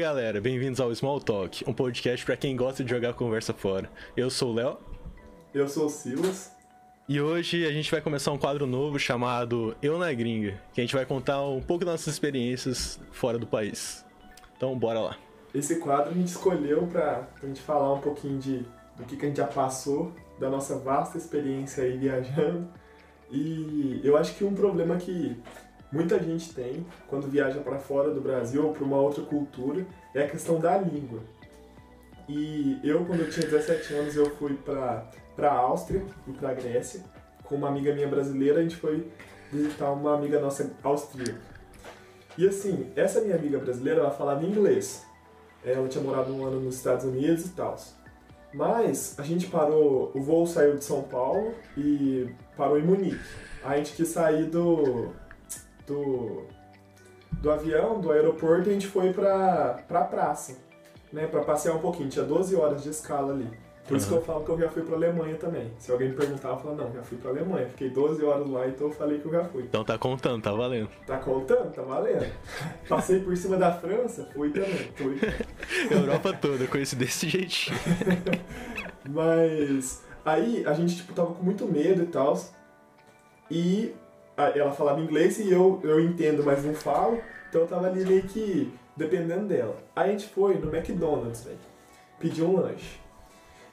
galera, bem-vindos ao Small Talk, um podcast para quem gosta de jogar conversa fora. Eu sou o Léo. Eu sou o Silas. E hoje a gente vai começar um quadro novo chamado Eu na Gringa, que a gente vai contar um pouco das nossas experiências fora do país. Então, bora lá. Esse quadro a gente escolheu para a gente falar um pouquinho de, do que, que a gente já passou, da nossa vasta experiência aí viajando. E eu acho que um problema que muita gente tem quando viaja para fora do Brasil ou para uma outra cultura é a questão da língua. E eu, quando eu tinha 17 anos, eu fui para a Áustria e para a Grécia. Com uma amiga minha brasileira, a gente foi visitar uma amiga nossa austríaca. E assim, essa minha amiga brasileira, ela falava inglês. Ela tinha morado um ano nos Estados Unidos e tal. Mas a gente parou, o voo saiu de São Paulo e parou em Munique. A gente quis sair do, do, do avião, do aeroporto, e a gente foi pra, pra praça, né, pra passear um pouquinho. Tinha 12 horas de escala ali. Por isso que eu falo que eu já fui pra Alemanha também. Se alguém me perguntar, eu falo, não, já fui pra Alemanha. Fiquei 12 horas lá, então eu falei que eu já fui. Então tá contando, tá valendo. Tá contando? Tá valendo. Passei por cima da França, fui também. Fui. Europa toda, eu conheci desse jeitinho. Mas aí a gente tipo, tava com muito medo e tal. E ela falava inglês e eu, eu entendo, mas não falo. Então eu tava ali meio que dependendo dela. Aí a gente foi no McDonald's, velho. Pediu um lanche.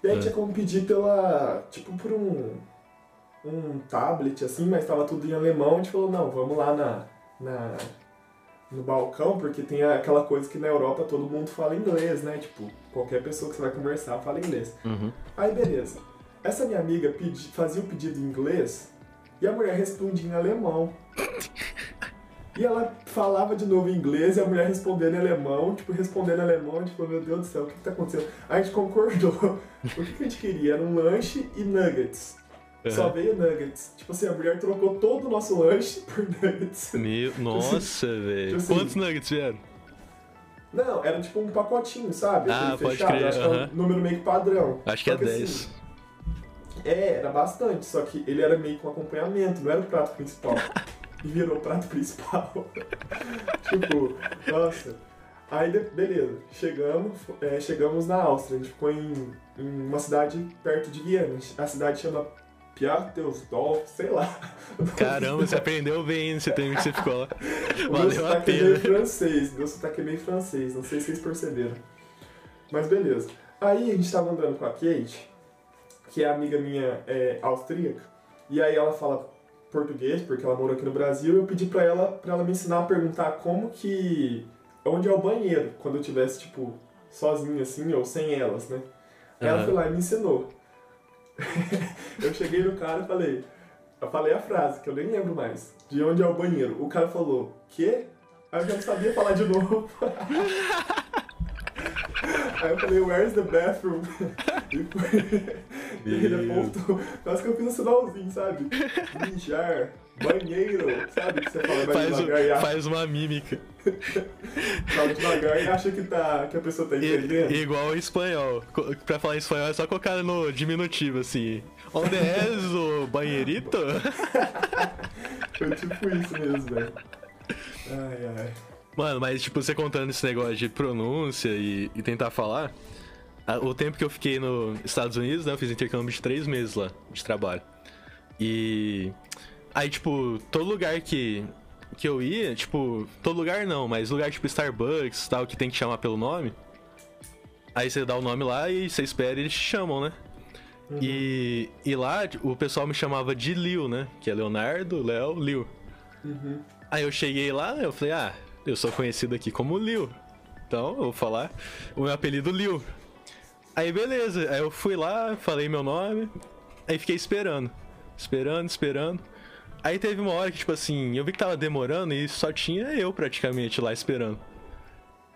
E aí É. tinha como pedir pela. tipo por um. um tablet assim, mas tava tudo em alemão. A gente falou, não, vamos lá na. na no balcão, porque tem aquela coisa que na Europa todo mundo fala inglês, né? Tipo, qualquer pessoa que você vai conversar fala inglês. Uhum. Aí beleza. Essa minha amiga pedi, fazia o pedido em inglês e a mulher respondia em alemão. E ela falava de novo em inglês e a mulher respondendo em alemão, tipo, respondendo em alemão, tipo, meu Deus do céu, o que, que tá acontecendo? A gente concordou. O que, que a gente queria? Era um lanche e nuggets. Só Uhum. veio nuggets. Tipo assim, a mulher trocou todo o nosso lanche por nuggets. Meu, nossa, velho. assim- Quantos nuggets vieram? Não, era tipo um pacotinho, sabe? Ah, Aquele pode fechado. crer, Acho que é um número meio que padrão. Acho que é Só assim, 10. É, era bastante, só que ele era meio com acompanhamento, não era o prato principal. e virou o prato principal. tipo, nossa. Aí, beleza, chegamos, é, chegamos na Áustria, a gente ficou em, em uma cidade perto de Viena. A cidade chama Piateusdorf, sei lá. Caramba, você aprendeu bem nesse tempo que você ficou lá. Valeu a sotaque é meio pena. francês, meu sotaque é meio francês, não sei se vocês perceberam. Mas beleza. Aí a gente tava andando com a Kate, que é amiga minha é, austríaca, e aí ela fala português, porque ela mora aqui no Brasil, e eu pedi pra ela, pra ela me ensinar a perguntar como que... onde é o banheiro, quando eu tivesse, tipo, sozinho assim, ou sem elas, né? Aí ela foi lá e me ensinou. eu cheguei no cara e falei... Eu falei a frase, que eu nem lembro mais. De onde é o banheiro. O cara falou, quê? Aí eu já não sabia falar de novo. Aí eu falei, where's the bathroom? E, foi... e ele apontou. Quase que eu fiz um sinalzinho, sabe? Mijar, banheiro, sabe? Que você fala mais Faz, devagar e acha, faz uma mímica. fala devagar e acha que, tá, que a pessoa tá I- entendendo. igual em espanhol. Pra falar em espanhol é só colocar no diminutivo, assim. Onde é o banheirito? Foi tipo isso mesmo, velho. Ai, ai. Mano, mas tipo, você contando esse negócio de pronúncia e, e tentar falar, o tempo que eu fiquei nos Estados Unidos, né, eu fiz intercâmbio de três meses lá, de trabalho. E aí, tipo, todo lugar que, que eu ia, tipo, todo lugar não, mas lugar tipo Starbucks tal, que tem que chamar pelo nome, aí você dá o nome lá e você espera e eles te chamam, né? E, e lá o pessoal me chamava de Liu, né? Que é Leonardo, Léo, Liu. Uhum. Aí eu cheguei lá, eu falei, ah, eu sou conhecido aqui como Liu. Então, eu vou falar o meu apelido Liu. Aí beleza, aí eu fui lá, falei meu nome, aí fiquei esperando. Esperando, esperando. Aí teve uma hora que, tipo assim, eu vi que tava demorando e só tinha eu praticamente lá esperando.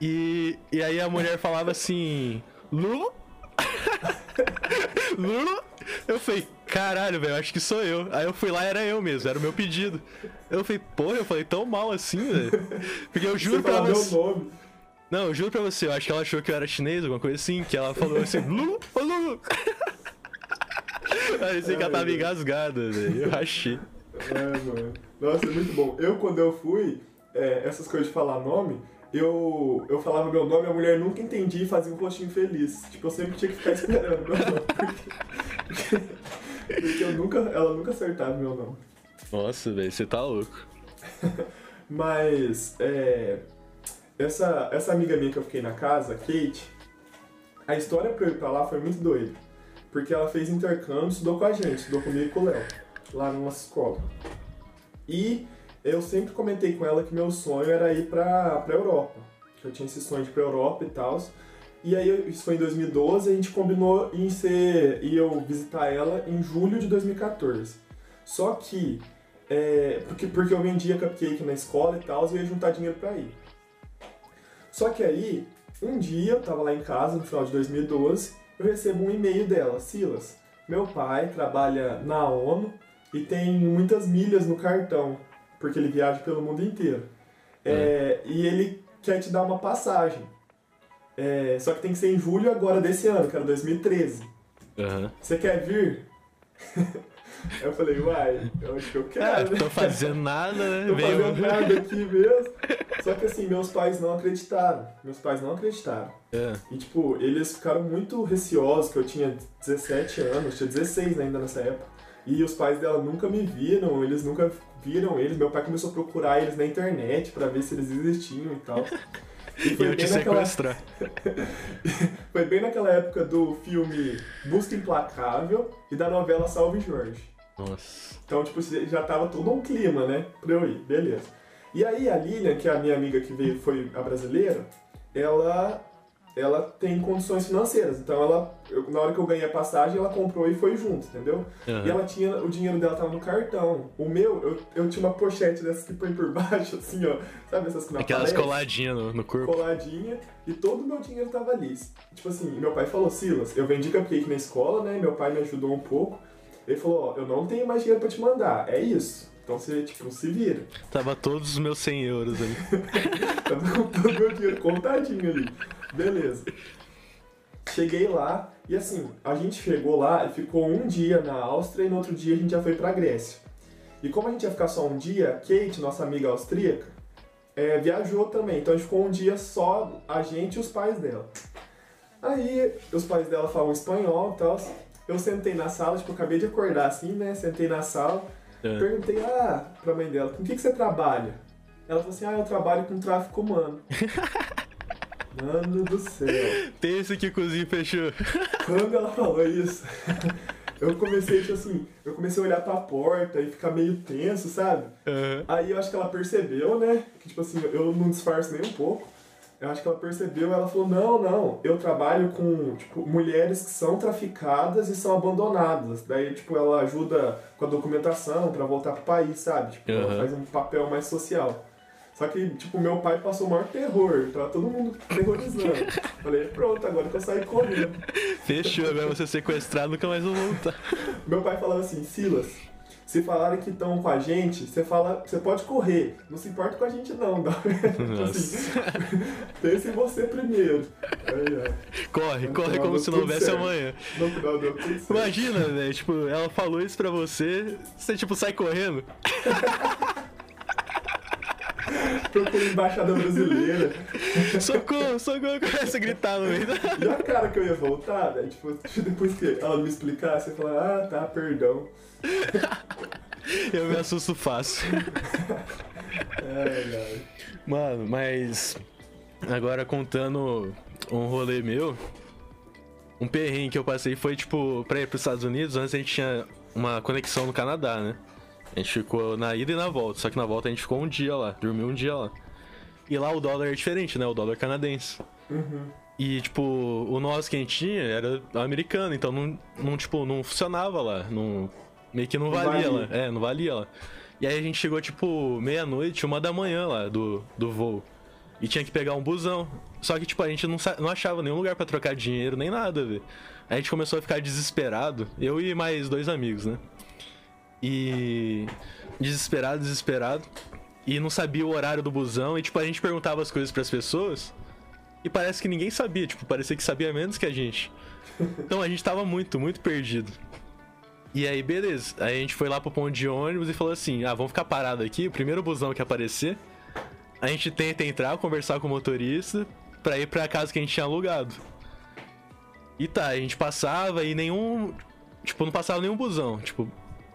E, e aí a mulher falava assim, Lu? Lu? Eu falei, caralho, velho, acho que sou eu. Aí eu fui lá, era eu mesmo, era o meu pedido. Eu falei, porra, eu falei tão mal assim, velho. Porque eu juro Você pra fala meu nome. Não, eu juro pra você, eu acho que ela achou que eu era chinês, alguma coisa assim, que ela falou assim, Lu, ô Lu. Parecia que ela tava engasgada, velho. Eu rachei. É, mano. Nossa, é muito bom. Eu, quando eu fui, é, essas coisas de falar nome, eu, eu falava meu nome, a mulher nunca entendia e fazia um rostinho feliz. Tipo, eu sempre tinha que ficar esperando meu nome. Porque, porque eu nunca, ela nunca acertava meu nome. Nossa, velho, você tá louco. Mas, é, essa, essa amiga minha que eu fiquei na casa, Kate, a história pra eu ir pra lá foi muito doida. Porque ela fez intercâmbio, estudou com a gente, estudou comigo e com o Léo, lá na nossa escola. E eu sempre comentei com ela que meu sonho era ir pra, pra Europa. Que eu tinha esse sonho de ir pra Europa e tal. E aí, isso foi em 2012, a gente combinou em ser, e eu visitar ela em julho de 2014. Só que, é, porque, porque eu vendia cupcake na escola e tal, e ia juntar dinheiro pra ir. Só que aí, um dia, eu tava lá em casa, no final de 2012, eu recebo um e-mail dela, Silas, meu pai trabalha na ONU e tem muitas milhas no cartão, porque ele viaja pelo mundo inteiro. É, e ele quer te dar uma passagem. É, só que tem que ser em julho agora desse ano, que era 2013. Aham. Você quer vir? Aí eu falei, uai, eu acho que eu Ah, quero. né? tô fazendo nada, né? Tô Veio- fazendo nada aqui mesmo. Só que assim, meus pais não acreditaram. Meus pais não acreditaram. É. E tipo, eles ficaram muito receosos, que eu tinha 17 anos, tinha 16 ainda nessa época. E os pais dela nunca me viram, eles nunca viram eles. Meu pai começou a procurar eles na internet pra ver se eles existiam e tal. E foi eu te bem, naquela, sequestrar. foi bem naquela época do filme Busca Implacável e da novela Salve Jorge. Nossa. Então, tipo, já tava todo um clima, né? Pra eu ir, beleza. E aí a Lilian, que é a minha amiga que veio, foi a brasileira, ela, ela tem condições financeiras. Então ela, eu- na hora que eu ganhei a passagem, ela comprou e foi junto, entendeu? Aham. E ela tinha, o dinheiro dela tava no cartão. O meu, eu, eu tinha uma pochete dessas que põe por baixo, assim, ó. Sabe essas que não Aquelas coladinhas no, no corpo. coladinha e todo o meu dinheiro tava ali. Tipo assim, meu pai falou, Silas, eu vendi cupcake na escola, né? Meu pai me ajudou um pouco. Ele falou, ó, eu não tenho mais dinheiro pra te mandar, é isso. Então você, tipo, se vira. Tava todos os meus 100 euros ali. Tava com todo o meu dinheiro contadinho ali. Beleza. Cheguei lá e assim, a gente chegou lá e ficou um dia na Áustria e no outro dia a gente já foi pra Grécia. E como a gente ia ficar só um dia, Kate, nossa amiga austríaca, é, viajou também. Então a gente ficou um dia só, a gente e os pais dela. Aí os pais dela falam espanhol e tal. Eu sentei na sala, tipo, eu acabei de acordar assim, né? Sentei na sala. É. Perguntei, ah, pra mãe dela, com o que, que você trabalha? Ela falou assim, ah, eu trabalho com tráfico humano. Mano do céu. Tem esse que cozinha fechou. Quando ela falou isso, eu comecei, tipo assim, eu comecei a olhar pra porta e ficar meio tenso, sabe? Aham. Aí eu acho que ela percebeu, né? Que tipo assim, eu não disfarço nem um pouco. Eu acho que ela percebeu, ela falou, não, não, eu trabalho com, tipo, mulheres que são traficadas e são abandonadas. Daí, tipo, ela ajuda com a documentação pra voltar pro país, sabe? Tipo, ela Aham. faz um papel mais social. Só que, tipo, meu pai passou o maior terror, tava todo mundo terrorizando. Falei, pronto, agora que eu saí correndo. Fechou, agora você sequestrado nunca mais vou voltar. Meu pai falava assim, Silas, se falarem que estão com a gente, você fala, você pode correr, não se importa com a gente não, dá tipo assim, pense em você primeiro. Aí, ó, Corre, No corre final como se não houvesse certo. amanhã. no final deu tudo certo. Imagina, velho, tipo, ela falou isso pra você, você tipo sai correndo. Procura embaixada brasileira. Socorro, socorro, começa a gritar no meio. E a cara que eu ia voltar, né? Tipo, depois que ela me explicasse, eu falava, ah, tá, perdão. Eu me assusto fácil. Ai. Mano, mas agora contando um rolê meu, um perrengue que eu passei foi tipo pra ir pros Estados Unidos, antes a gente tinha uma conexão no Canadá, né? A gente ficou na ida e na volta, só que na volta a gente ficou um dia lá, dormiu um dia lá. E lá o dólar é diferente, né? O dólar canadense. Uhum. E, tipo, o nosso que a gente tinha era americano, então não, não, tipo, não funcionava lá. Não, meio que não Não valia, valia. lá. É, não valia lá. E aí a gente chegou, tipo, meia-noite, uma da manhã lá do, do voo. E tinha que pegar um busão. Só que, tipo, a gente não, não achava nenhum lugar pra trocar dinheiro, nem nada, velho. A gente começou a ficar desesperado. Eu e mais dois amigos, né? E. Desesperado, desesperado. E não sabia o horário do busão. E, tipo, a gente perguntava as coisas pras pessoas. E parece que ninguém sabia, tipo, parecia que sabia menos que a gente. Então a gente tava muito, muito perdido. E aí, beleza. Aí a gente foi lá pro ponto de ônibus e falou assim: ah, vamos ficar parado aqui, o primeiro busão que aparecer, a gente tenta entrar, conversar com o motorista pra ir pra casa que a gente tinha alugado. E tá, a gente passava e nenhum. Tipo, não passava nenhum busão. Tipo,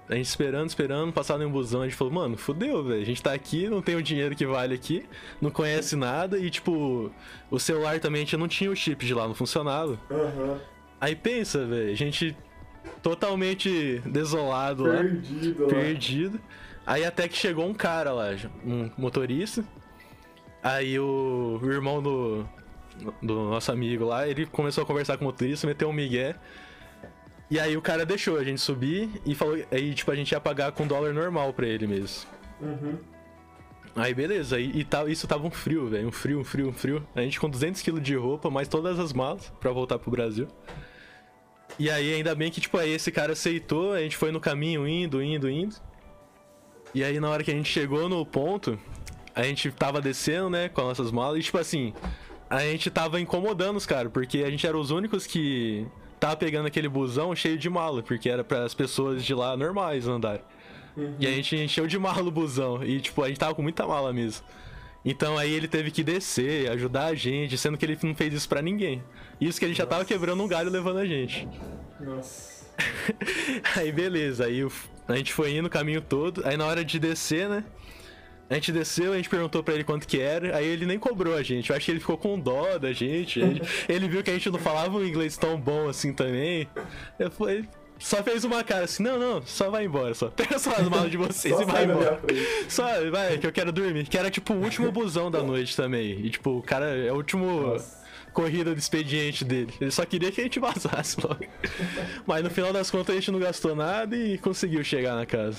a gente esperando, esperando, não passava nenhum busão. A gente falou, mano, fudeu, velho. A gente tá aqui, não tem o dinheiro que vale aqui, não conhece nada e, tipo, o celular também a gente não tinha o chip de lá, não funcionava. Aham. Aí pensa, velho, a gente totalmente desolado lá Perdido lá. perdido. Aí até que chegou um cara lá, um motorista. Aí o, o irmão do, do nosso amigo lá, ele começou a conversar com o motorista, meteu um migué. E aí o cara deixou a gente subir e falou. Aí, tipo, a gente ia pagar com dólar normal pra ele mesmo. Uhum. Aí beleza, e, e tá, isso tava um frio, velho. Um frio, um frio, um frio. A gente com 200kg de roupa, mais todas as malas pra voltar pro Brasil. E aí, ainda bem que, tipo, aí esse cara aceitou, a gente foi no caminho, indo, indo, indo. E aí, na hora que a gente chegou no ponto, a gente tava descendo, né, com as nossas malas, e, tipo assim, a gente tava incomodando os caras, porque a gente era os únicos que tava pegando aquele busão cheio de mala, porque era para as pessoas de lá normais andarem. E a gente encheu de mala o busão. E, tipo, a gente tava com muita mala mesmo. Então aí ele teve que descer, ajudar a gente, sendo que ele não fez isso pra ninguém. Isso que ele já tava Nossa. quebrando um galho levando a gente. Nossa. Aí beleza, aí a gente foi indo o caminho todo. Aí na hora de descer, né? A gente desceu, a gente perguntou pra ele quanto que era, aí ele nem cobrou a gente. Eu acho que ele ficou com dó da gente. Ele, ele viu que a gente não falava um inglês tão bom assim também. Eu falei, só fez uma cara assim, não, não, só vai embora, só. Pega só as malas de vocês e vai embora. Só, vai, que eu quero dormir. Que era tipo o último busão da noite também. E tipo, o cara é o último Nossa. corrida do expediente dele. Ele só queria que a gente vazasse logo. Mas no final das contas a gente não gastou nada e conseguiu chegar na casa.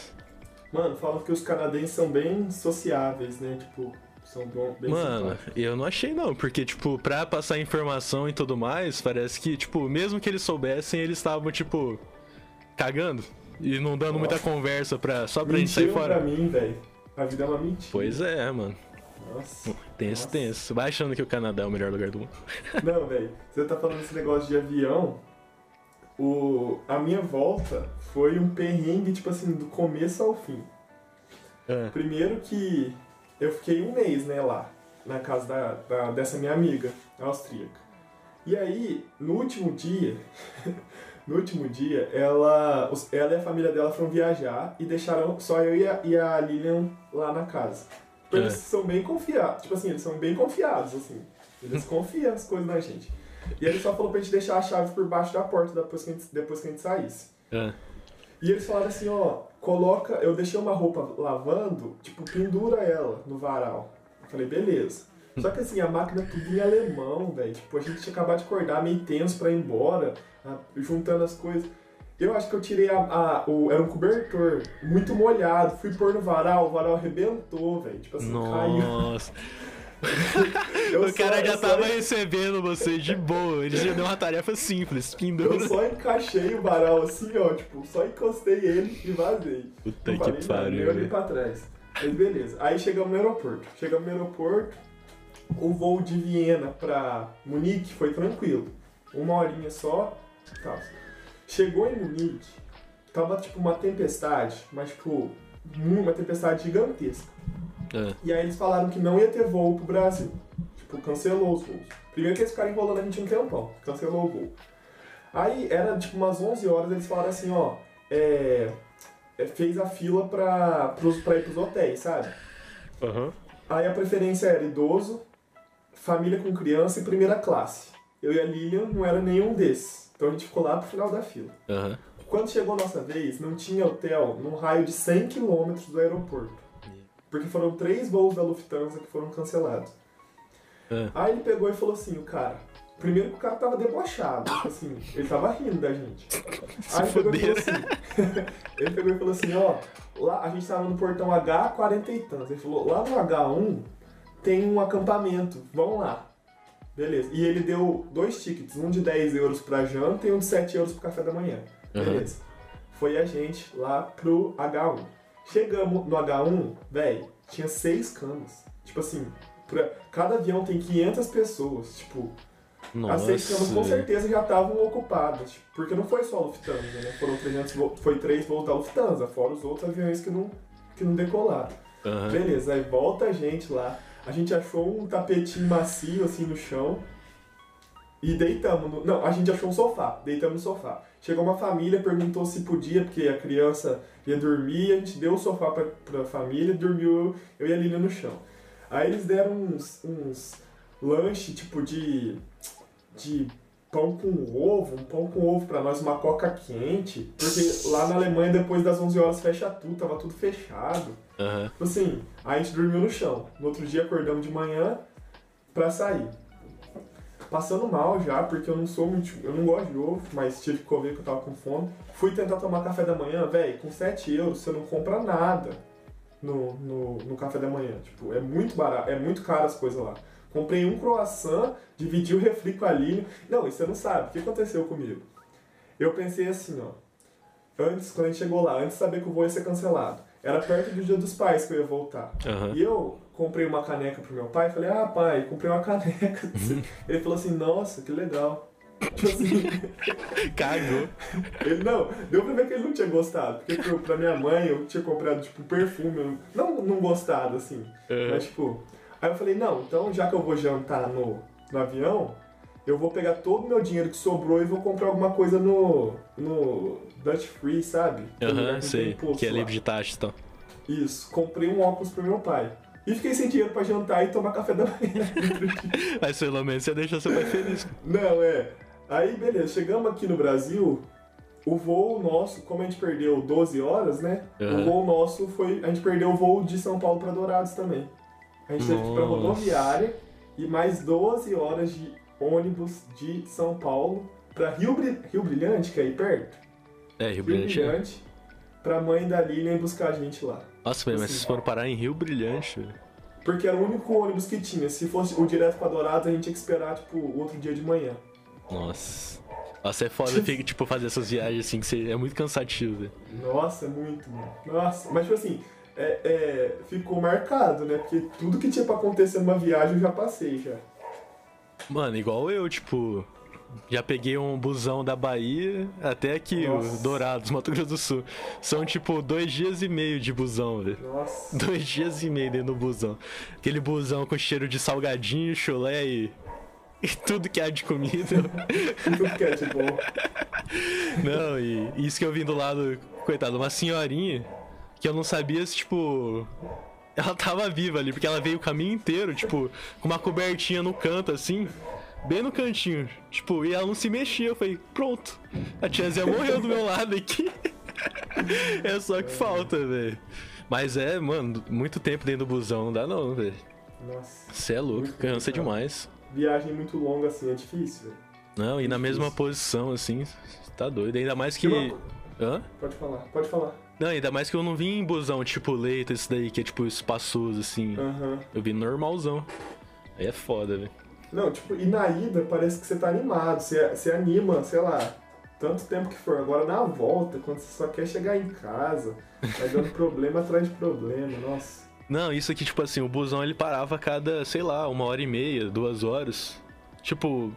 Mano, falam que os canadenses são bem sociáveis, né? Tipo, são bom, bem Mano, simpáticos. eu não achei não, porque, tipo, pra passar informação e tudo mais, parece que, tipo, mesmo que eles soubessem, eles estavam, tipo, cagando. E não dando muita Nossa. conversa pra, só pra gente sair Mentiram fora. pra mim, velho. A vida é uma mentira. Pois é, mano. Nossa. Tenso, Nossa. tenso. Vai achando que o Canadá é o melhor lugar do mundo. Não, velho. Você tá falando desse negócio de avião. O... A minha volta foi um perrengue, tipo assim, do começo ao fim. É. Primeiro que eu fiquei um mês, né, lá, na casa da, da- dessa minha amiga austríaca. E aí, no último dia, no último dia, ela, ela e a família dela foram viajar e deixaram só eu e a, e a Lilian lá na casa. Tipo, Eles É. são bem confiados, tipo assim, eles são bem confiados, assim. Eles confiam as coisas na gente. E ele só falou pra gente deixar a chave por baixo da porta depois que a gente, depois que a gente saísse. É. E eles falaram assim, ó, coloca, eu deixei uma roupa lavando, tipo, pendura ela no varal. Eu falei, beleza. Só que assim, a máquina tudo em alemão, velho. Tipo, a gente tinha acabado de acordar meio tenso pra ir embora, juntando as coisas. Eu acho que eu tirei a, a- o, era um cobertor muito molhado, fui pôr no varal, o varal arrebentou, velho. Tipo assim, caiu. Nossa. Eu o cara só- já eu só- tava recebendo você de boa. Ele já deu uma tarefa simples. Pendura. Eu só encaixei o varal assim, ó, tipo, só encostei ele e vazei. Puta Não que pariu, nem olhei velho. pra trás. Mas beleza. Aí chegamos no aeroporto. Chegamos no aeroporto, o voo de Viena pra Munique foi tranquilo. Uma horinha só tal. Chegou em Munique, tava tipo uma tempestade, mas tipo, uma tempestade gigantesca. É. E aí eles falaram que não ia ter voo pro Brasil. Tipo, cancelou os voos. Primeiro que eles ficaram enrolando a gente um tempão. Cancelou o voo. Aí era tipo umas 11 horas, eles falaram assim, ó, é, é, fez a fila pra, pros, pra ir pros hotéis, sabe? Aham. Aí a preferência era idoso, família com criança e primeira classe. Eu e a Lilian não era nenhum desses. Então a gente ficou lá pro final da fila. Aham. Quando chegou a nossa vez, não tinha hotel num raio de 100 km do aeroporto. Porque foram três voos da Lufthansa que foram cancelados. É. Aí ele pegou e falou assim, o cara. Primeiro que o cara tava debochado, tipo assim, ele tava rindo da gente. Aí ele pegou e falou assim. ele pegou e falou assim, ó, lá a gente tava no portão H40 e tantos. Ele falou, lá no H1 tem um acampamento, vamos lá. Beleza. E ele deu dois tickets, um de 10 euros pra janta e um de 7 euros pro café da manhã. Beleza. Foi a gente lá pro H1. Chegamos no H1, velho, tinha seis camas. Tipo assim, pra, cada avião tem 500 pessoas. Tipo, as seis camas com Nossa. certeza já estavam ocupadas. tipo, Porque não foi só a Lufthansa, né? Foram 300 vo- foi três voos da Lufthansa, fora os outros aviões que não, que não decolaram. Aham. Beleza, aí volta a gente lá. A gente achou um tapetinho macio assim no chão e deitamos. No... Não, a gente achou um sofá, deitamos no sofá. Chegou uma família, perguntou se podia, porque a criança ia dormir, a gente deu o sofá pra, pra família, dormiu eu e a Lilian no chão. Aí eles deram uns, uns lanche tipo de. de pão com ovo, um pão com ovo pra nós, uma coca quente, porque lá na Alemanha depois das 11 horas fecha tudo, tava tudo fechado. Tipo Assim, aí a gente dormiu no chão. No outro dia acordamos de manhã pra sair. Passando mal já, porque eu não sou muito. Eu não gosto de ovo, mas tive que comer porque eu tava com fome. Fui tentar tomar café da manhã, velho, com 7 euros você não compra nada no, no, no café da manhã. Tipo, é muito barato, é muito caro as coisas lá. Comprei um croissant, dividi o refri com a Lilian. Não, isso você não sabe. O que aconteceu comigo? Eu pensei assim, ó. Antes, quando a gente chegou lá, antes de saber que o voo ia ser cancelado. Era perto do dia dos pais que eu ia voltar. Aham. E eu comprei uma caneca pro meu pai, falei, ah pai, comprei uma caneca. Ele falou assim, nossa, que legal. Tipo assim, Cagou. ele não, deu pra ver que ele não tinha gostado. Porque pro- pra minha mãe eu tinha comprado, tipo, perfume. Não, não gostado, assim. Aham. Mas, tipo. Aí eu falei, não, então já que eu vou jantar no, no avião, eu vou pegar todo o meu dinheiro que sobrou e vou comprar alguma coisa no. no Dutch Free, sabe? Aham, que sei. Que é livre de taxa e tal. Isso, comprei um óculos pro meu pai. E fiquei sem dinheiro pra jantar e tomar café da manhã. Mas pelo menos você deixou seu pai feliz. Não, é. Aí, beleza, chegamos aqui no Brasil. O voo nosso, como a gente perdeu 12 horas, né? Aham. O voo nosso foi. A gente perdeu o voo de São Paulo pra Dourados também. A gente teve que ir pra Nossa. rodoviária e mais 12 horas de ônibus de São Paulo pra Rio, Bri- Rio Brilhante, que é aí perto. É, Rio Rio Brilhante. é. Brilhante, pra mãe da Lilian buscar a gente lá. Nossa, velho, mas vocês foram parar em Rio Brilhante, velho. Porque era o único ônibus que tinha. Se fosse o direto pra Dourados, a gente tinha que esperar, tipo, o outro dia de manhã. Nossa. Nossa, é foda, tipo, fazer essas viagens assim, que é muito cansativo, velho. Nossa, é muito, mano. Nossa, mas tipo assim, é, é, ficou marcado, né? Porque tudo que tinha pra acontecer numa viagem eu já passei já. Mano, igual eu, tipo, já peguei um busão da Bahia até aqui, Nossa. o Dourados, Mato Grosso do Sul. São, tipo, dois dias e meio de busão, velho. Nossa. Dois dias e meio dentro do busão. Aquele busão com cheiro de salgadinho, chulé e. E tudo que há de comida. Tudo que é de bom. Não, e isso que eu vim do lado, coitado, uma senhorinha que eu não sabia se, tipo. Ela tava viva ali, porque ela veio o caminho inteiro, tipo, com uma cobertinha no canto, assim, bem no cantinho. Tipo, e ela não se mexia. Eu falei, pronto, a tiazinha morreu do meu lado aqui. é só que falta, velho. Mas é, mano, muito tempo dentro do busão, não dá não, velho. Nossa. Você é louco, cansa demais. Viagem muito longa assim é difícil, velho. Não, e na Difícil. mesma posição, assim, tá doido. Ainda mais que. Hã? Pode falar, pode falar. Não, ainda mais que eu não vim em busão, tipo leito, esse daí, que é tipo espaçoso, assim. Aham. Eu vim normalzão. Aí é foda, velho. Não, tipo, e na ida parece que você tá animado, você, você anima, sei lá, tanto tempo que for. Agora na volta, quando você só quer chegar em casa, vai dando problema atrás de problema, nossa. Não, isso aqui, tipo assim, o busão ele parava a cada, sei lá, uma hora e meia, duas horas. Tipo,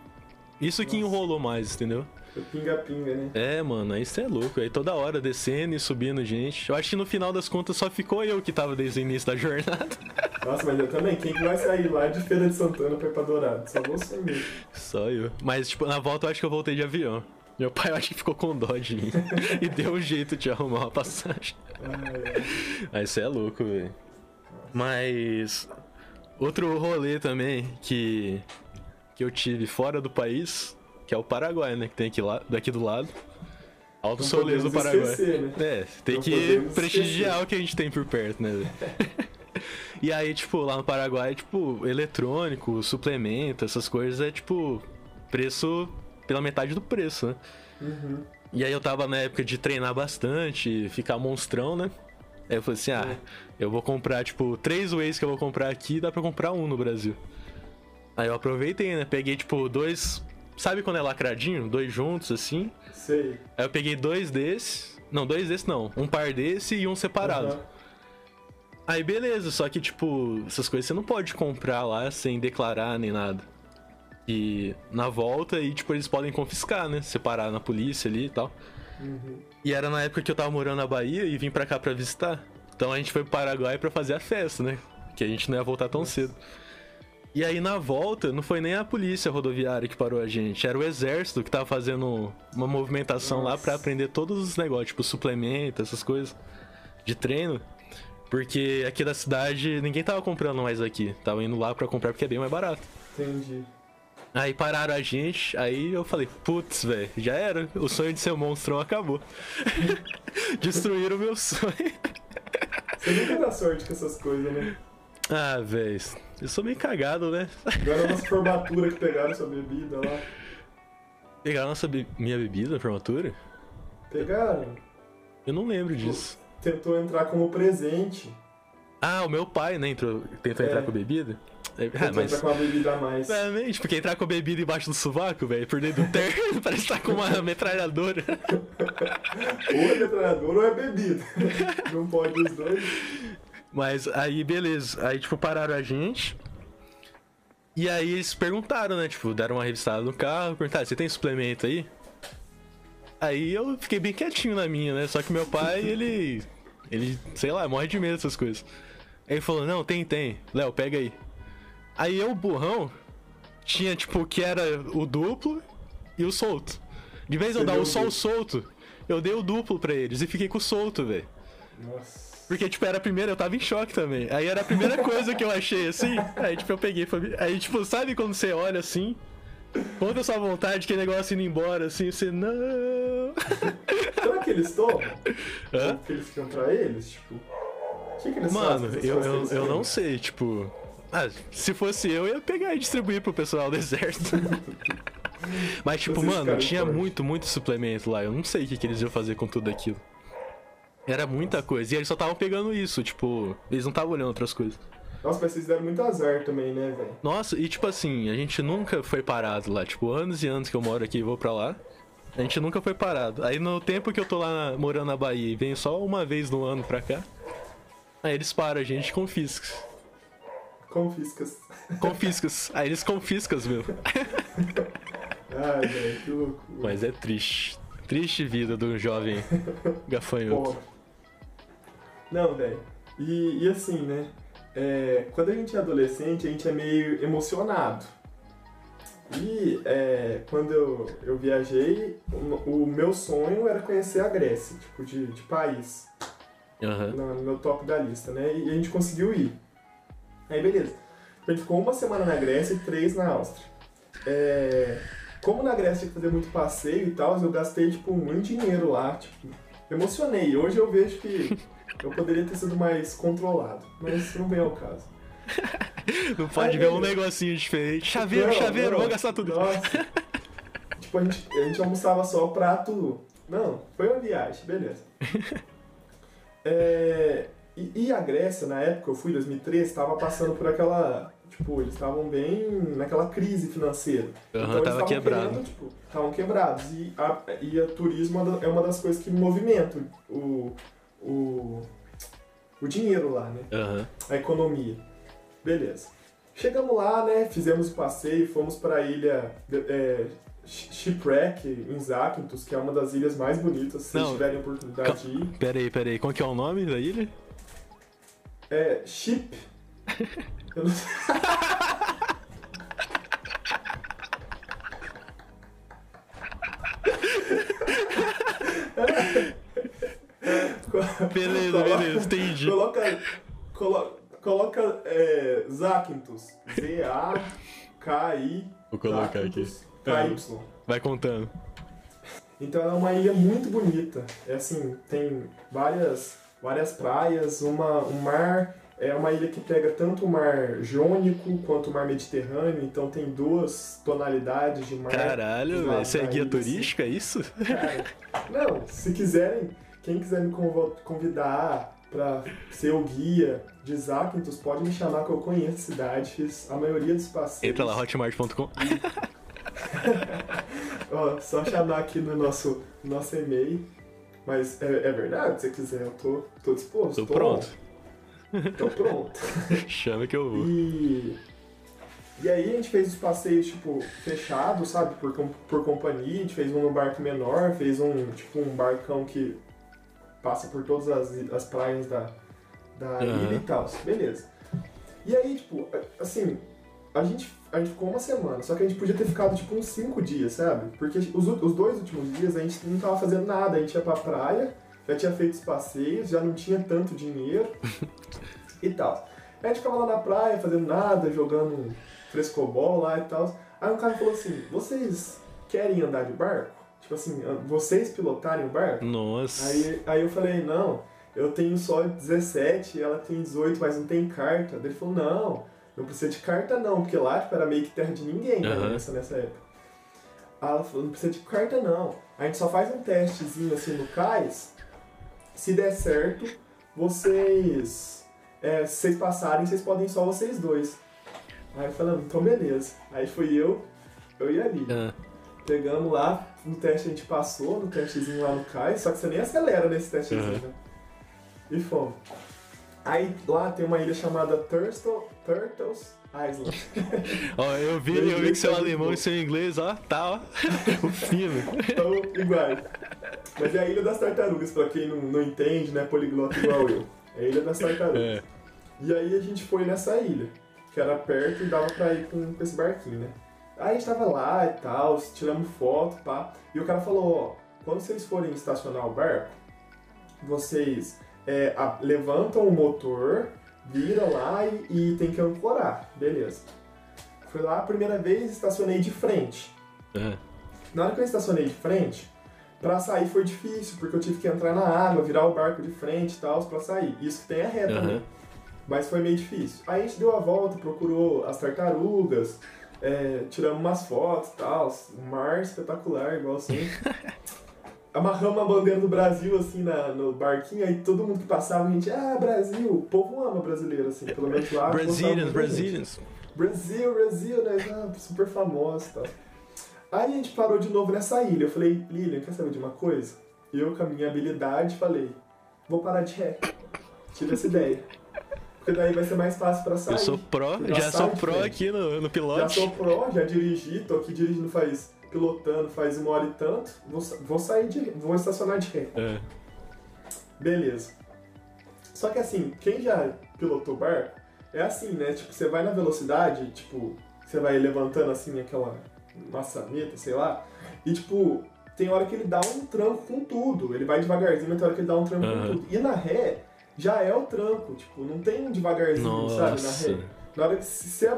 isso que Nossa. enrolou mais, entendeu? Pinga-pinga, né? É, mano, aí você é louco. Aí toda hora descendo e subindo gente. Eu acho que no final das contas só ficou eu que tava desde o início da jornada. Nossa, mas eu também. Quem que vai sair lá de Feira de Santana pra ir pra Dourado? Só você mesmo. Só eu. Mas, tipo, na volta eu acho que eu voltei de avião. Meu pai eu acho que ficou com dó de mim. e deu um jeito de arrumar uma passagem. Aí você é louco, velho. Mas. Outro rolê também que. que eu tive fora do país, que é o Paraguai, né? Que tem aqui, lá, daqui do lado. Alto Soleil do Paraguai. esquecer, né? É, tem Não que prestigiar esquecer. o que a gente tem por perto, né? e aí, tipo, lá no Paraguai, tipo, eletrônico, suplemento, essas coisas é tipo preço pela metade do preço, né? Uhum. E aí eu tava na época de treinar bastante, ficar monstrão, né? Aí eu falei assim, ah, eu vou comprar, tipo, três ways que eu vou comprar aqui, dá pra comprar um no Brasil. Aí eu aproveitei, né? Peguei, tipo, dois. Sabe quando é lacradinho? Dois juntos, assim. Sei. Aí eu peguei dois desses. Não, dois desses não. Um par desse e um separado. Aham. Aí beleza, só que, tipo, essas coisas você não pode comprar lá sem declarar nem nada. E na volta, e tipo, eles podem confiscar, né? Separar na polícia ali e tal. Uhum. E era na época que eu tava morando na Bahia e vim pra cá pra visitar. Então a gente foi pro Paraguai pra fazer a festa, né? Que a gente não ia voltar tão cedo. E aí na volta, não foi nem a polícia rodoviária que parou a gente, era o exército que tava fazendo uma movimentação lá Nossa. pra aprender todos os negócios, tipo suplemento, essas coisas de treino. Porque aqui da cidade ninguém tava comprando mais aqui, tava indo lá pra comprar porque é bem mais barato. Entendi. Aí pararam a gente, aí eu falei, putz, velho, já era, o sonho de ser um monstrão acabou. Destruíram o meu sonho. Você nunca dá sorte com essas coisas, né? Ah, velho, eu sou meio cagado, né? Agora a nossa formatura que pegaram sua bebida lá. Pegaram nossa be- minha bebida na formatura? Pegaram? Eu não lembro disso. Tentou entrar como presente. Ah, o meu pai, né, entrou, tentou É. entrar com bebida? É, Tentou ah, mas... entrar com bebida a mais. Realmente, porque entrar com bebida embaixo do sovaco, velho, por dentro do terno, parece estar com uma metralhadora. Ou é metralhador ou é bebida. Não pode os dois. Mas aí, beleza. Aí, tipo, pararam a gente. E aí eles perguntaram, né? Tipo, deram uma revistada no carro, perguntaram, você tem suplemento aí? Aí eu fiquei bem quietinho na minha, né? Só que meu pai, ele. Ele, sei lá, morre de medo dessas coisas. Aí ele falou, não, tem, tem. Léo, pega aí. Aí eu, burrão, tinha, tipo, que era o duplo e o solto. De vez eu Você dar deu o o só o solto, eu dei o duplo pra eles e fiquei com o solto, velho. Nossa. Porque, tipo, era a primeira, eu tava em choque também. Aí era a primeira coisa que eu achei assim. Aí, tipo, eu peguei. Aí, tipo, sabe quando você olha assim? Conta a sua vontade, que negócio indo embora, assim, você não. Será que eles tomam? Hã? Que eles ficam pra eles? Tipo. O que, que eles Mano, fazem? eu, eu, eu não sei, tipo. Ah, se fosse eu, eu ia pegar e distribuir pro pessoal do exército. Mas, tipo, Vocês mano, tinha muito, muito suplemento lá. Eu não sei o que, que eles iam fazer com tudo aquilo. Era muita coisa. E eles só estavam pegando isso, tipo, eles não estavam olhando outras coisas. Nossa, mas vocês deram muito azar também, né, velho? Nossa, e tipo assim, a gente nunca foi parado lá. Tipo, anos e anos que eu moro aqui e vou pra lá. A gente nunca foi parado. Aí no tempo que eu tô lá morando na Bahia e venho só uma vez no ano pra cá, aí eles param a gente e confiscam. Confiscas. Confiscas. Aí eles confiscam, meu. Ai, velho, que loucura. Mas é triste. Triste vida do jovem gafanhoto. Não, velho. E, e assim, né? é, quando a gente é adolescente, a gente é meio emocionado. E é, quando eu, eu viajei, o, o meu sonho era conhecer a Grécia, tipo, de, de país. Aham. no, no meu top da lista, né? E a gente conseguiu ir. Aí, beleza. A gente ficou uma semana na Grécia e três na Áustria. É, como na Grécia tinha que fazer muito passeio e tal, eu gastei, tipo, muito dinheiro lá, tipo, emocionei. Hoje eu vejo que eu poderia ter sido mais controlado, mas não vem ao caso. Não pode Aí, ver um beleza. negocinho diferente. Chaveiro, Não, chaveiro, não. vou gastar tudo. Nossa. tipo, a gente, a gente almoçava só prato. Não, foi uma viagem, beleza. É, e, e a Grécia, na época, eu fui em 2013, estava passando por aquela. Tipo, eles estavam bem naquela crise financeira. Aham, então, tava estavam quebrado. tipo, estavam quebrados. E a, e a turismo é uma é uma das coisas que movimenta o, o, o dinheiro lá, né? Aham. a economia. Beleza. Chegamos lá, né? Fizemos o passeio, fomos para a ilha é, Shipwreck, em Zakynthos, que é uma das ilhas mais bonitas, se vocês Não. tiverem a oportunidade de ir. Pera aí, pera aí. Qual que é o nome da ilha? É Ship. Eu não sei. Beleza, Coloca- beleza, entendi. Coloca. Colo, coloca é, Zakynthos. Z-A-K-I. Vou colocar aqui. K-Y. Vai contando. Então é uma ilha muito bonita. É assim, tem várias, várias praias, uma, um mar. É uma ilha que pega tanto o mar Jônico quanto o mar Mediterrâneo, então tem duas tonalidades de mar. Caralho, velho. Você é guia ilha, assim. turística, é isso? Cara, não, se quiserem, quem quiser me convidar pra ser o guia de Zakynthos, pode me chamar que eu conheço a cidade, fiz a maioria dos passeios. Entra lá, hotmart.com. Ó, só chamar aqui no nosso, nosso e-mail. Mas é, é verdade, se você quiser, eu tô, tô disposto. Tô pronto. Tô pronto. Chama que eu vou. E, e aí a gente fez os passeios, tipo, fechados, sabe? Por, por companhia. A gente fez um no barco menor, fez um, tipo, um barcão que passa por todas as, as praias da, da Aham. ilha e tal. Beleza. E aí, tipo, assim, a gente, a gente ficou uma semana, só que a gente podia ter ficado tipo uns cinco dias, sabe? Porque os, os dois últimos dias a gente não tava fazendo nada, a gente ia pra praia, já tinha feito os passeios, já não tinha tanto dinheiro e tal. A gente ficava lá na praia fazendo nada, jogando frescobol lá e tal. Aí um cara falou assim: vocês querem andar de barco? Tipo assim, vocês pilotarem o barco? Nossa. Aí, aí eu falei: não, eu tenho só 17, ela tem 18, mas não tem carta. Daí ele falou: não, não precisa de carta não, porque lá tipo, era meio que terra de ninguém né, nessa, nessa época. Aí ela falou: não precisa de carta não. A gente só faz um testezinho assim no cais. Se der certo, vocês. É, se vocês passarem, vocês podem só vocês dois. Aí eu falei, então beleza. Aí fui eu, eu e a Lili. Ah. Pegamos lá, no teste a gente passou, no testezinho lá no cais, só que você nem acelera nesse testezinho, né? E fomos. Aí lá tem uma ilha chamada Turtle, Turtles Ó, eu vi, eu vi que seu alemão e seu inglês, ó, tá, ó. O fino. Então, iguais. Mas é a Ilha das Tartarugas, pra quem não, não entende, né? Poliglota igual eu. É a Ilha das Tartarugas. É. E aí a gente foi nessa ilha, que era perto e dava pra ir com, com esse barquinho, né? Aí a gente tava lá e tal, tiramos foto, pá. E o cara falou, ó, quando vocês forem estacionar o barco, vocês é, a- levantam o motor, viram lá e, e tem que ancorar. Beleza. Fui lá a primeira vez, estacionei de frente. Na hora que eu estacionei de frente, pra sair foi difícil, porque eu tive que entrar na água, virar o barco de frente e tal, pra sair. Isso que tem a ré também. Aham. Mas foi meio difícil. Aí a gente deu a volta, procurou as tartarugas, é, tiramos umas fotos e tal, um mar espetacular, igual sempre. Amarramos a bandeira do Brasil, assim, na, no barquinho, aí todo mundo que passava, a gente, ah, Brasil, o povo ama brasileiro, assim, pelo menos lá. Brazilians. Brazilians. Brasil, Brasil, né? Ah, super famoso e tal. Aí a gente parou de novo nessa ilha. Eu falei, Lilian, quer saber de uma coisa? Eu, com a minha habilidade, falei, vou parar de ré. Tive essa ideia. Porque daí vai ser mais fácil pra sair. Eu sou pró, Já já, sou pró aqui no, no Já pilote. sou pró, já dirigi, tô aqui dirigindo faz, pilotando faz uma hora e tanto. Vou, vou sair de, vou estacionar de ré. É. Beleza. Só que assim, quem já pilotou barco, é assim, né? Tipo, você vai na velocidade, tipo, você vai levantando assim aquela maçaneta, sei lá, e tipo, tem hora que ele dá um tranco com tudo. Ele vai devagarzinho, mas tem hora que ele dá um tranco Aham. com tudo. E na ré, já é o tranco, tipo, não tem um devagarzinho, sabe, na Nossa. ré. Na hora que se você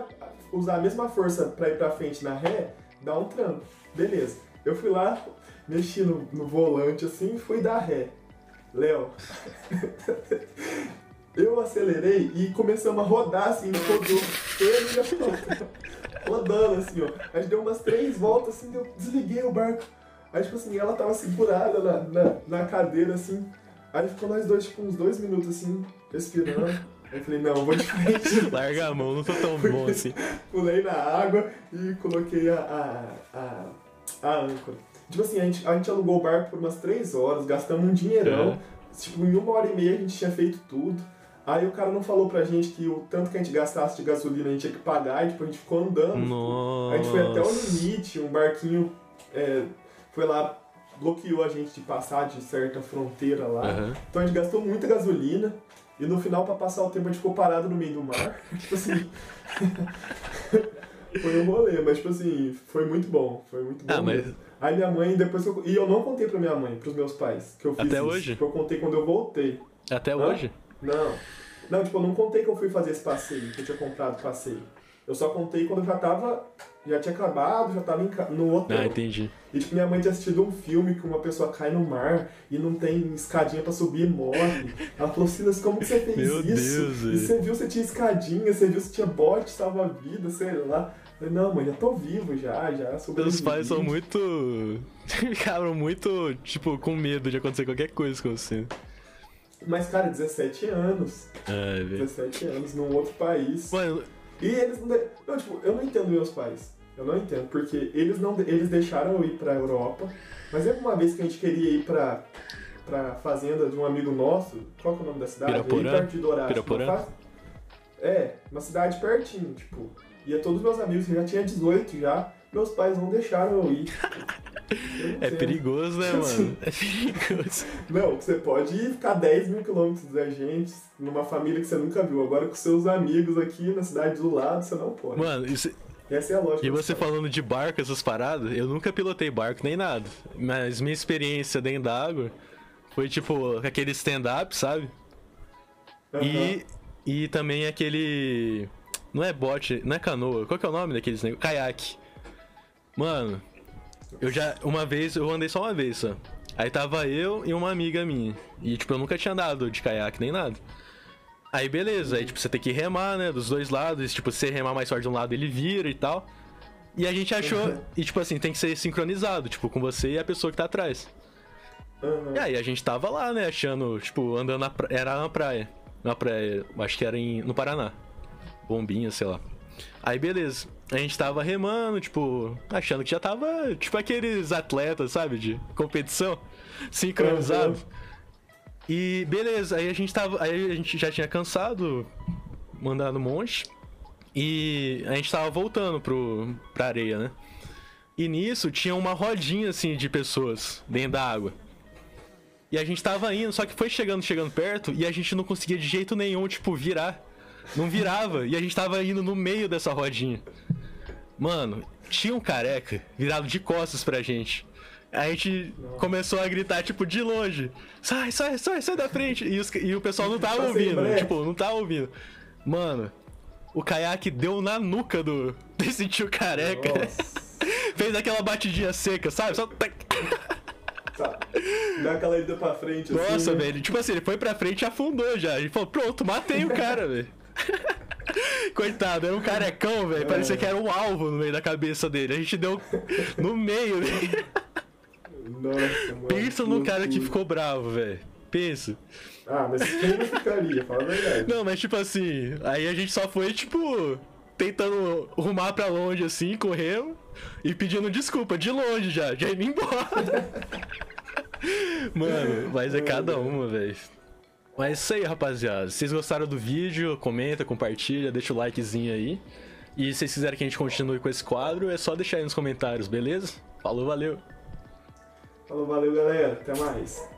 usar a mesma força pra ir pra frente na ré, dá um tranco. Beleza. Eu fui lá, mexi no, no volante assim e fui dar ré. Léo. eu acelerei e começamos a rodar assim, rodou. Eu e a minha pilota. Rodando assim, ó. A gente deu umas três voltas assim, eu desliguei o barco. Aí, tipo assim, ela tava segurada na, na, na cadeira assim. Aí ficou nós dois, tipo, uns dois minutos assim, respirando. Aí eu falei, não, vou de frente. Larga a mão, não tô tão bom assim. Pulei na água e coloquei a, a, a, a âncora. Tipo assim, a gente, a gente alugou o barco por umas três horas, gastamos um dinheirão. Tipo, em uma hora e meia a gente tinha feito tudo. Aí o cara não falou pra gente que o tanto que a gente gastasse de gasolina a gente tinha que pagar, e tipo, a gente ficou andando. Nossa. A gente foi até o limite, um barquinho é, foi lá, bloqueou a gente de passar de certa fronteira lá. Aham. Então a gente gastou muita gasolina e no final, pra passar o tempo, a gente ficou parado no meio do mar. tipo assim. foi um rolê, mas tipo assim, foi muito bom. Foi muito bom. Ah, mas. Aí minha mãe, depois que eu. E eu não contei pra minha mãe, pros meus pais, que eu fiz Até isso. hoje? Tipo, eu contei quando eu voltei. até Hã? hoje? Não. Não, tipo, eu não contei que eu fui fazer esse passeio, que eu tinha comprado o passeio. Eu só contei quando eu já tava. Já tinha acabado, já tava em no hotel. Ah, entendi. E tipo, minha mãe tinha assistido um filme que uma pessoa cai no mar e não tem escadinha pra subir e morre. Ela falou, Silas, como que você fez Meu isso? Deus, e você viu você tinha escadinha, você viu você tinha bote, salva-vida, sei lá. Eu falei, não, mãe, já tô vivo já, já sobrevivi. Meus pais são muito. Ficaram muito, tipo, com medo de acontecer qualquer coisa com você. Mas, cara, 17 anos. Ai, velho. 17 anos, num outro país. Mano, E eles não. de- Não, tipo, eu não entendo meus pais. Eu não entendo, porque eles não. Eles deixaram eu ir pra Europa. Mas lembra uma vez que a gente queria ir pra, pra fazenda de um amigo nosso? Qual que é o nome da cidade? Piraporã? Aí perto de Dourados. Piraporã? Não faz- É, uma cidade pertinho, tipo. Ia todos meus amigos, eu já tinha 18 já. Meus pais não deixaram eu ir. é perigoso, né, mano? É perigoso. Não, você pode ir ficar 10 mil quilômetros da gente, numa família que você nunca viu. Agora com seus amigos aqui na cidade do lado, você não pode. Mano, isso. Essa é a lógica. E você falando de barco, essas paradas, eu nunca pilotei barco nem nada. Mas minha experiência dentro da água foi tipo aquele stand-up, sabe? Uhum. E, e também aquele. Não é bote, não é canoa. Qual que é o nome daqueles negócios? Caiaque. Mano, eu já. Uma vez, eu andei só uma vez só. Aí tava eu e uma amiga minha. E, tipo, eu nunca tinha andado de caiaque nem nada. Aí beleza, aí tipo, você tem que remar, né, dos dois lados, tipo, se você remar mais forte de um lado, ele vira e tal. E a gente achou, uhum. e tipo assim, tem que ser sincronizado, tipo, com você e a pessoa que tá atrás. Uhum. E aí a gente tava lá, né, achando, tipo, andando na pra... era na praia. Na praia, acho que era em... no Paraná. Bombinha, sei lá. Aí beleza. A gente tava remando, tipo, achando que já tava, tipo, aqueles atletas, sabe, de competição, sincronizado. E beleza, aí a gente tava. Aí a gente já tinha cansado, mandado um monte. E a gente tava voltando pro, pra areia, né? E nisso tinha uma rodinha assim de pessoas dentro da água. E a gente tava indo, só que foi chegando, chegando perto, e a gente não conseguia de jeito nenhum, tipo, virar. Não virava, e a gente tava indo no meio dessa rodinha. Mano, tinha um careca virado de costas pra gente. A gente Nossa. começou a gritar, tipo, de longe. Sai, sai, sai, sai da frente. E, os, e o pessoal não tava ouvindo. Tipo, não tava ouvindo. Mano, o caiaque deu na nuca do desse tio careca. Fez aquela batidinha seca, sabe? Só. Tá. Dá aquela ida pra frente assim. Nossa, velho. Tipo assim, ele foi pra frente e afundou já. Ele falou, pronto, matei o cara, velho. Coitado, era um carecão, velho. Parecia que era um alvo no meio da cabeça dele. A gente deu no meio dele. Nossa, mano. Pensa no cara que ficou bravo, velho. Pensa. Ah, mas quem não ficaria? Fala a verdade. Não, mas tipo assim, aí a gente só foi, tipo, tentando rumar pra longe assim, correndo e pedindo desculpa de longe já, já indo embora. Mano, mas é cada uma, velho. Mas é isso aí, rapaziada. Se vocês gostaram do vídeo, comenta, compartilha, deixa o likezinho aí. E se vocês quiserem que a gente continue com esse quadro, é só deixar aí nos comentários, beleza? Falou, valeu! Falou, valeu galera, até mais.